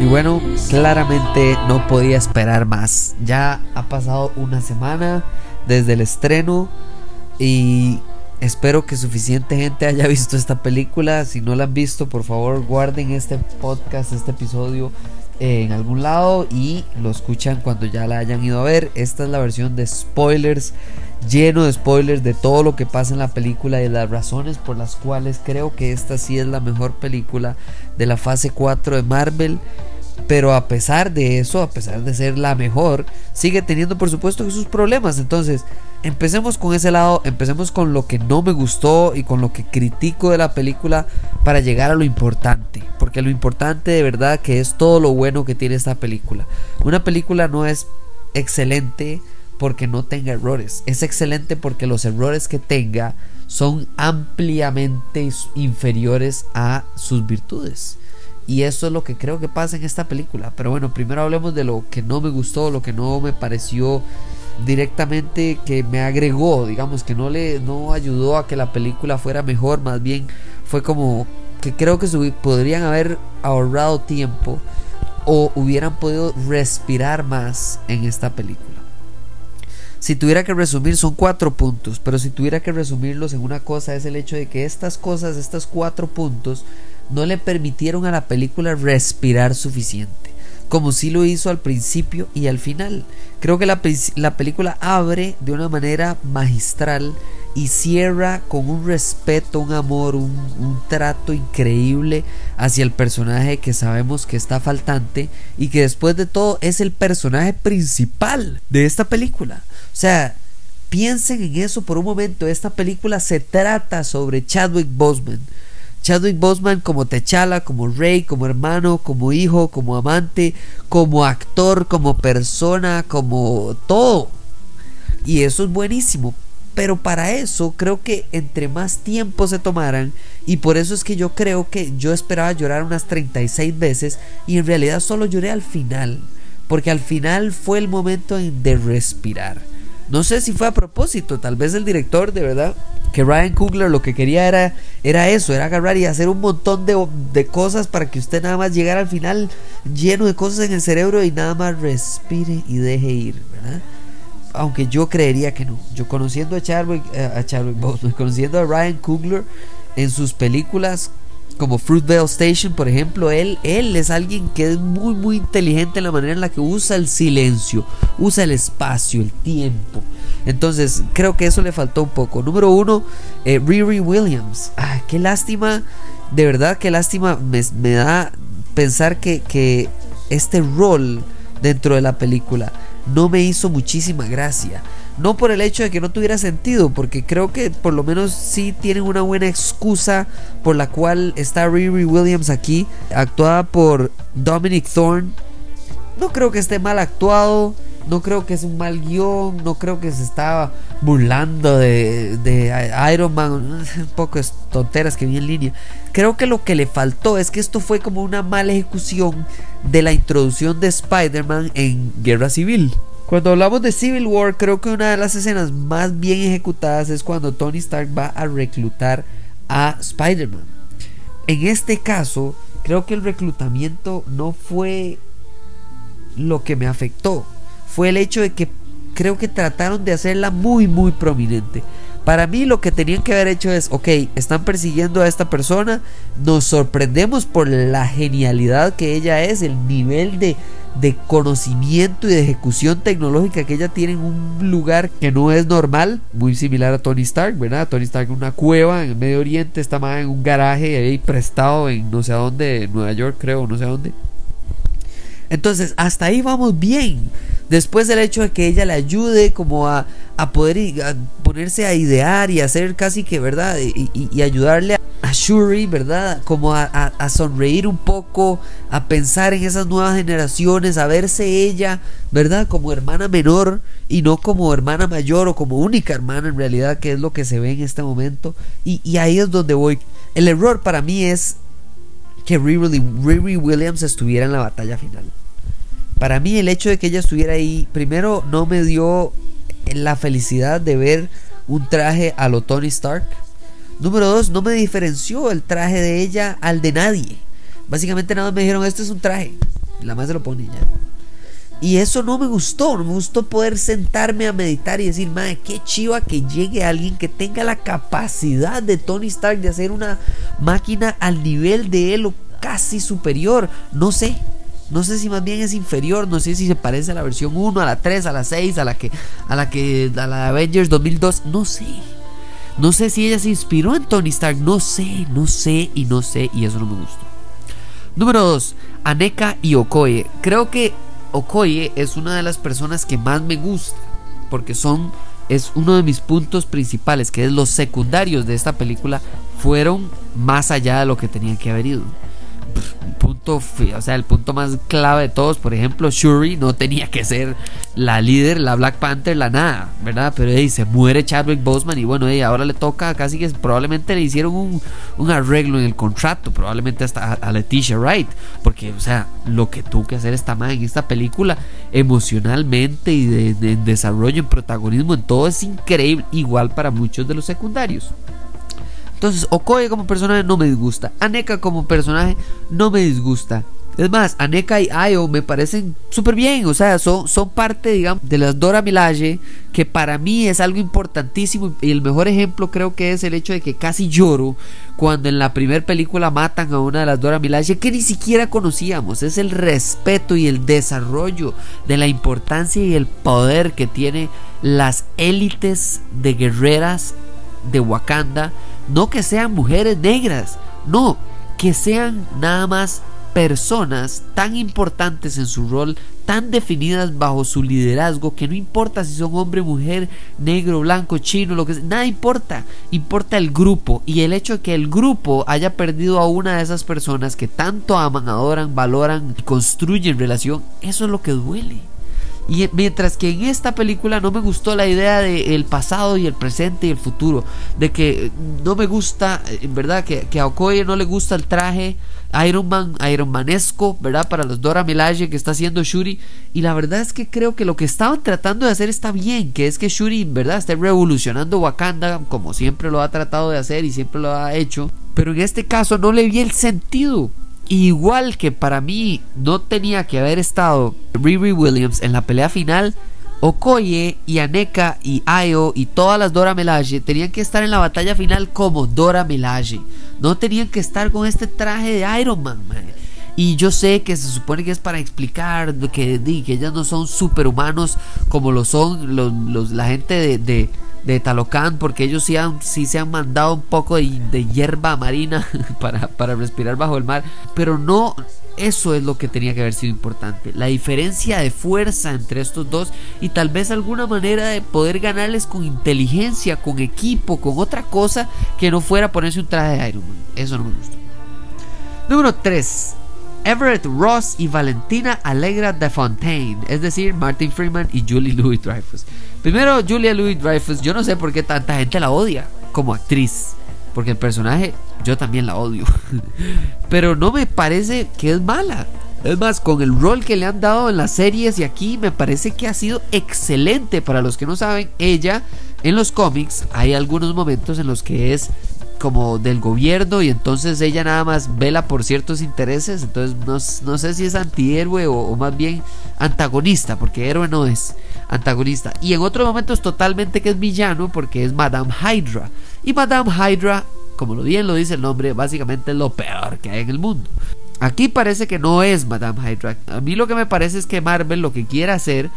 Y bueno, claramente no podía esperar más. Ya ha pasado una semana desde el estreno y espero que suficiente gente haya visto esta película. Si no la han visto, por favor guarden este podcast, este episodio en algún lado y lo escuchan cuando ya la hayan ido a ver. Esta es la versión de spoilers, lleno de spoilers de todo lo que pasa en la película y las razones por las cuales creo que esta sí es la mejor película de la fase 4 de Marvel. Pero a pesar de eso, a pesar de ser la mejor, sigue teniendo por supuesto sus problemas. Entonces, empecemos con ese lado, empecemos con lo que no me gustó y con lo que critico de la película para llegar a lo importante. Porque lo importante de verdad que es todo lo bueno que tiene esta película. Una película no es excelente porque no tenga errores. Es excelente porque los errores que tenga son ampliamente inferiores a sus virtudes. Y eso es lo que creo que pasa en esta película. Pero bueno, primero hablemos de lo que no me gustó, lo que no me pareció directamente que me agregó, digamos que no le no ayudó a que la película fuera mejor, más bien fue como que creo que podrían haber ahorrado tiempo o hubieran podido respirar más en esta película. Si tuviera que resumir son cuatro puntos, pero si tuviera que resumirlos en una cosa es el hecho de que estas cosas, estos cuatro puntos, no le permitieron a la película respirar suficiente, como si lo hizo al principio y al final. Creo que la, película abre de una manera magistral y cierra con un respeto, un amor, un, un, trato increíble hacia el personaje que sabemos que está faltante y que después de todo es el personaje principal de esta película. O sea, piensen en eso por un momento. Esta película se trata sobre Chadwick Boseman Chadwick Boseman como T'Challa, como Rey, como hermano, como hijo, como amante, como actor, como persona, como todo. Y eso es buenísimo. Pero para eso creo que entre más tiempo se tomaran, y por eso es que yo creo que yo esperaba llorar unas 36 veces y en realidad solo lloré al final. Porque al final fue el momento de respirar. No sé si fue a propósito, tal vez el director de verdad, que Ryan Coogler lo que quería era, era eso, era agarrar y hacer un montón de, de cosas para que usted nada más llegara al final lleno de cosas en el cerebro y nada más respire y deje ir, ¿verdad? Aunque yo creería que no. Yo conociendo a Charlie eh, a Charlie conociendo a Ryan Coogler en sus películas como Fruitvale Station, por ejemplo, él, él es alguien que es muy, muy inteligente en la manera en la que usa el silencio, usa el espacio, el tiempo. Entonces, creo que eso le faltó un poco. Número uno, eh, Riri Williams. Ah, qué lástima, de verdad, qué lástima me, me da pensar que, que este rol dentro de la película no me hizo muchísima gracia. No por el hecho de que no tuviera sentido, porque creo que por lo menos sí tienen una buena excusa por la cual está Riri Williams aquí, actuada por Dominic Thorne. No creo que esté mal actuado, no creo que es un mal guion, no creo que se estaba burlando de, Iron Man, un poco tonteras que vi en línea. Creo que lo que le faltó es que esto fue como una mala ejecución de la introducción de Spider-Man en Guerra Civil. Cuando hablamos de Civil War, creo que una de las escenas más bien ejecutadas es cuando Tony Stark va a reclutar a Spider-Man. En este caso, creo que el reclutamiento no fue lo que me afectó. Fue el hecho de que creo que trataron de hacerla muy, muy prominente. Para mí lo que tenían que haber hecho es, ok, están persiguiendo a esta persona, nos sorprendemos por la genialidad que ella es, el nivel de, de conocimiento y de ejecución tecnológica que ella tiene en un lugar que no es normal, muy similar a Tony Stark, ¿verdad? Tony Stark en una cueva en el Medio Oriente, está más en un garaje ahí prestado en no sé a dónde, Nueva York creo, no sé a dónde. Entonces, hasta ahí vamos bien. Después del hecho de que ella le ayude como a, a poder ponerse a idear y hacer casi que, ¿verdad? Y, y ayudarle a Shuri, ¿verdad? Como a, a, sonreír un poco, a pensar en esas nuevas generaciones, a verse ella, ¿verdad? Como hermana menor y no como hermana mayor o como única hermana en realidad, que es lo que se ve en este momento. Y ahí es donde voy. El error para mí es que Riri Williams estuviera en la batalla final. Para mí el hecho de que ella estuviera ahí, primero no me dio la felicidad de ver un traje a lo Tony Stark. Número dos, no me diferenció el traje de ella al de nadie. Básicamente nada más me dijeron, esto es un traje. La más se lo pone ya. Y eso no me gustó, no me gustó poder sentarme a meditar y decir, madre, qué chiva que llegue alguien que tenga la capacidad de Tony Stark de hacer una máquina al nivel de él o casi superior. No sé, no sé si más bien es inferior, no sé si se parece a la versión 1, a la 3, a la 6, a la que a la que a la Avengers 2002, no sé. No sé si ella se inspiró en Tony Stark, no sé, no sé y no sé y eso no me gustó. Número 2, Aneka y Okoye. Creo que Okoye es una de las personas que más me gusta porque son es uno de mis puntos principales, que es los secundarios de esta película fueron más allá de lo que tenían que haber ido punto, o sea, el punto más clave de todos, por ejemplo, Shuri no tenía que ser la líder, la Black Panther, la nada, ¿verdad? Pero ahí se muere Chadwick Boseman y bueno, ahora le toca, casi que probablemente le hicieron un, arreglo en el contrato, probablemente hasta a, Leticia Wright, porque, o sea, lo que tuvo que hacer esta madre en esta película, emocionalmente y de desarrollo, en protagonismo, en todo es increíble, igual para muchos de los secundarios. Entonces, Okoye como personaje no me disgusta. Aneka como personaje no me disgusta. Es más, Aneka y Ayo me parecen súper bien, o sea, son, son parte, digamos, de las Dora Milaje, que para mí es algo importantísimo. Y el mejor ejemplo creo que es el hecho de que casi lloro cuando en la primera película matan a una de las Dora Milaje que ni siquiera conocíamos. Es el respeto y el desarrollo de la importancia y el poder que tiene las élites de guerreras de Wakanda no que sean mujeres negras, no, que sean nada más personas tan importantes en su rol, tan definidas bajo su liderazgo, que no importa si son hombre, mujer, negro, blanco, chino, lo que sea, nada importa, importa el grupo y el hecho de que el grupo haya perdido a una de esas personas que tanto aman, adoran, valoran y construyen relación, eso es lo que duele. Y mientras que en esta película no me gustó la idea del el pasado y el presente y el futuro. De que no me gusta, en verdad, que, que a Okoye no le gusta el traje Iron Man, Iron Manesco, ¿verdad? Para los Dora Milaje que está haciendo Shuri. Y la verdad es que creo que lo que estaban tratando de hacer está bien. Que es que Shuri, ¿verdad? Esté revolucionando Wakanda como siempre lo ha tratado de hacer y siempre lo ha hecho. Pero en este caso no le vi el sentido. Igual que para mí no tenía que haber estado Riri Williams en la pelea final, Okoye y Aneka y Ayo y todas las Dora Milaje tenían que estar en la batalla final como Dora Milaje. No tenían que estar con este traje de Iron Man. Y yo sé que se supone que es para explicar que, que ellas no son superhumanos como lo son los, la gente de Talocan porque ellos sí, han, sí se han mandado un poco de, hierba marina para, para, respirar bajo el mar, pero no eso es lo que tenía que haber sido importante, la diferencia de fuerza entre estos dos y tal vez alguna manera de poder ganarles con inteligencia, con equipo, con otra cosa que no fuera ponerse un traje de Iron Man, eso no me gustó. Número 3. Everett Ross y Valentina Allegra de Fontaine, es decir, Martin Freeman y Julie Louis Dreyfus. Primero, Julia Louis Dreyfus, yo no sé por qué tanta gente la odia como actriz, porque el personaje yo también la odio, pero no me parece que es mala. Es más, con el rol que le han dado en las series y aquí me parece que ha sido excelente. Para los que no saben, ella en los cómics hay algunos momentos en los que es como del gobierno y entonces ella nada más vela por ciertos intereses, entonces no, sé si es antihéroe o, o, más bien antagonista, porque héroe no es antagonista. Y en otros momentos totalmente que es villano porque es Madame Hydra. Y Madame Hydra, como lo bien lo dice el nombre, básicamente es lo peor que hay en el mundo. Aquí parece que no es Madame Hydra. A mí lo que me parece es que Marvel lo que quiere hacer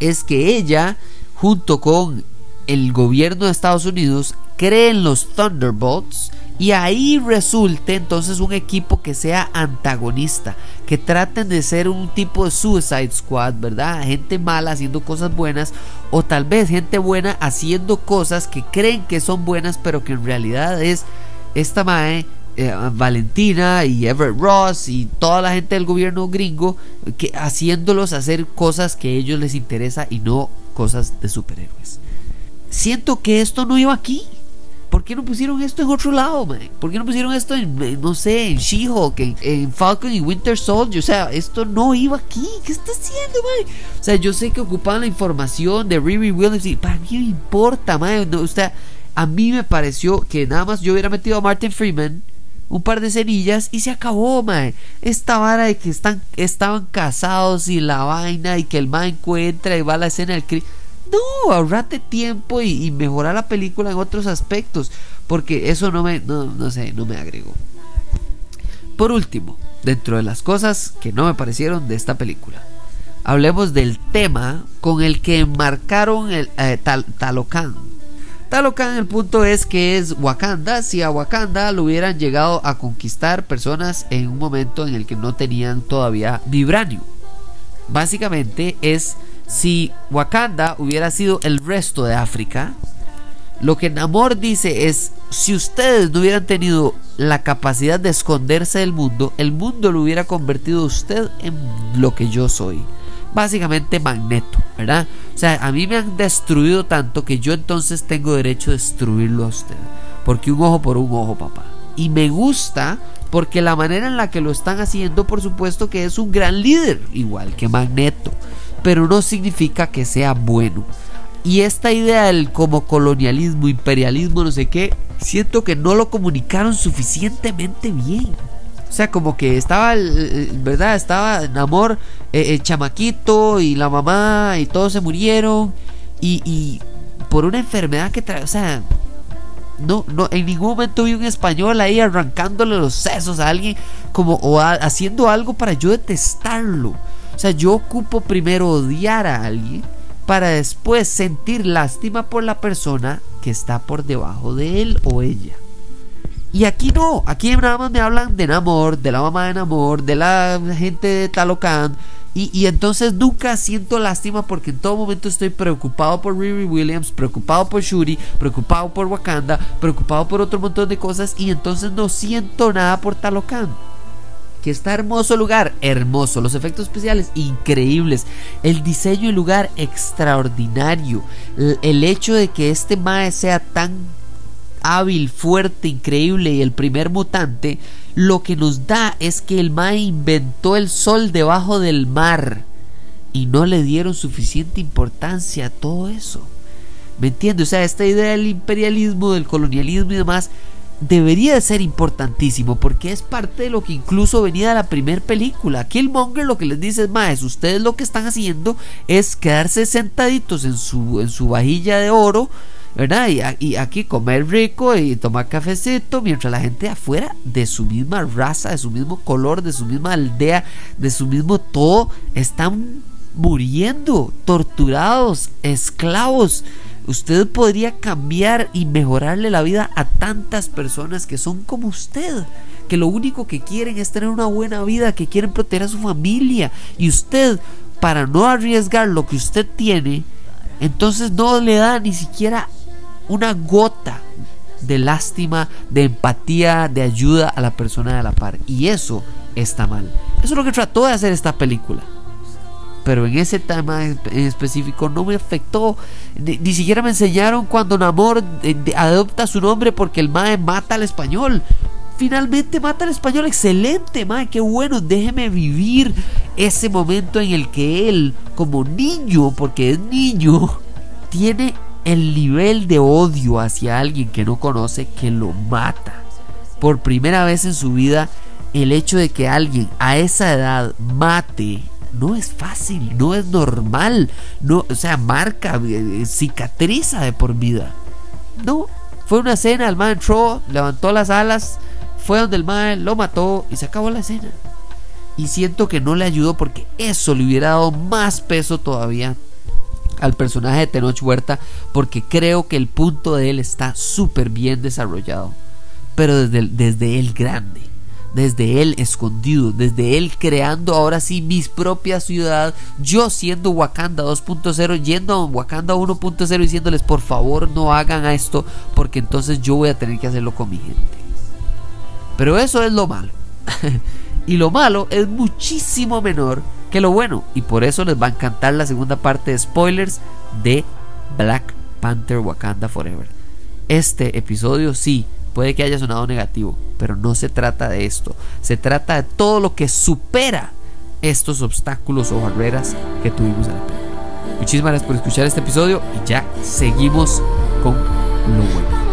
es que ella, junto con el gobierno de Estados Unidos, creen los Thunderbolts y ahí resulte entonces un equipo que sea antagonista, que traten de ser un tipo de Suicide Squad, ¿verdad? Gente mala haciendo cosas buenas o tal vez gente buena haciendo cosas que creen que son buenas pero que en realidad es esta mae eh, Valentina y Everett Ross y toda la gente del gobierno gringo que haciéndolos hacer cosas que a ellos les interesa y no cosas de superhéroes. Siento que esto no iba aquí. ¿Por qué no pusieron esto en otro lado, man? ¿Por qué no pusieron esto en, no sé, en She-Hulk, en, Falcon y Winter Soldier? O sea, esto no iba aquí. ¿Qué está haciendo, man? O sea, yo sé que ocupaban la información de Riri Williams y para mí no importa, man. o sea, a mí me pareció que nada más yo hubiera metido a Martin Freeman un par de cerillas y se acabó, mae. Esta vara de que están, estaban casados y la vaina y que el mae encuentra y va a la escena del crimen. No, ahorrate tiempo y, mejorar la película en otros aspectos. Porque eso no me, no, no sé, no me agregó. Por último, dentro de las cosas que no me parecieron de esta película, hablemos del tema con el que enmarcaron el eh, Talocan Talocan el punto es que es Wakanda. Si a Wakanda lo hubieran llegado a conquistar personas en un momento en el que no tenían todavía vibranio. Básicamente es si Wakanda hubiera sido el resto de África. Lo que Namor dice es, si ustedes no hubieran tenido la capacidad de esconderse del mundo, el mundo lo hubiera convertido a usted en lo que yo soy básicamente Magneto, ¿verdad? O sea, a mí me han destruido tanto que yo entonces tengo derecho a destruirlo a usted. Porque un ojo por un ojo, papá. Y me gusta porque la manera en la que lo están haciendo, por supuesto que es un gran líder, igual que Magneto. Pero no significa que sea bueno. Y esta idea del como colonialismo, imperialismo, no sé qué, siento que no lo comunicaron suficientemente bien. O sea, como que estaba, ¿verdad? Estaba en amor el eh, eh, chamaquito y la mamá y todos se murieron. Y, por una enfermedad que trae, o sea, no, no, en ningún momento vi un español ahí arrancándole los sesos a alguien como o haciendo algo para yo detestarlo. O sea, yo ocupo primero odiar a alguien para después sentir lástima por la persona que está por debajo de él o ella. Y aquí no, aquí nada más me hablan de Namor, de la mamá de Namor, de la gente de Talocan. Y, y, entonces nunca siento lástima porque en todo momento estoy preocupado por Riri Williams, preocupado por Shuri, preocupado por Wakanda, preocupado por otro montón de cosas y entonces no siento nada por Talocan. Que está hermoso lugar, hermoso, los efectos especiales increíbles, el diseño del lugar extraordinario, el, el hecho de que este Mae sea tan hábil, fuerte, increíble y el primer mutante, lo que nos da es que el Mae inventó el sol debajo del mar y no le dieron suficiente importancia a todo eso. ¿Me entiendes? O sea, esta idea del imperialismo, del colonialismo y demás debería de ser importantísimo porque es parte de lo que incluso venía de la primera película. Killmonger lo que les dice es, maes, ustedes lo que están haciendo es quedarse sentaditos en su, en su vajilla de oro ¿verdad? Y, aquí comer rico y tomar cafecito mientras la gente afuera de su misma raza, de su mismo color, de su misma aldea, de su mismo todo, están muriendo, torturados, esclavos. Usted podría cambiar y mejorarle la vida a tantas personas que son como usted, que lo único que quieren es tener una buena vida, que quieren proteger a su familia. Y usted, para no arriesgar lo que usted tiene, entonces no le da ni siquiera una gota de lástima, de empatía, de ayuda a la persona de la par. Y eso está mal. Eso es lo que trató de hacer esta película. Pero en ese tema en específico no me afectó. Ni, siquiera me enseñaron cuando Namor eh, adopta su nombre porque el Mae mata al español. Finalmente mata al español. Excelente, Mae, qué bueno. Déjeme vivir ese momento en el que él, como niño, porque es niño, tiene el nivel de odio hacia alguien que no conoce que lo mata. Por primera vez en su vida, el hecho de que alguien a esa edad mate no es fácil, no es normal, no, o sea, marca, eh, eh, cicatriza de por vida. No, fue una escena, el man entró, levantó las alas, fue donde el man lo mató y se acabó la escena. Y siento que no le ayudó porque eso le hubiera dado más peso todavía al personaje de Tenoch Huerta porque creo que el punto de él está súper bien desarrollado. Pero desde, desde él grande, desde él escondido, desde él creando ahora sí mis propia ciudad, yo siendo Wakanda 2.0, yendo a Wakanda 1.0 diciéndoles por favor no hagan esto porque entonces yo voy a tener que hacerlo con mi gente. Pero eso es lo malo. y lo malo es muchísimo menor que lo bueno. Y por eso les va a encantar la segunda parte de spoilers de Black Panther Wakanda Forever. Este episodio sí puede que haya sonado negativo, pero no se trata de esto. Se trata de todo lo que supera estos obstáculos o barreras que tuvimos película. Muchísimas gracias por escuchar este episodio y ya seguimos con lo bueno.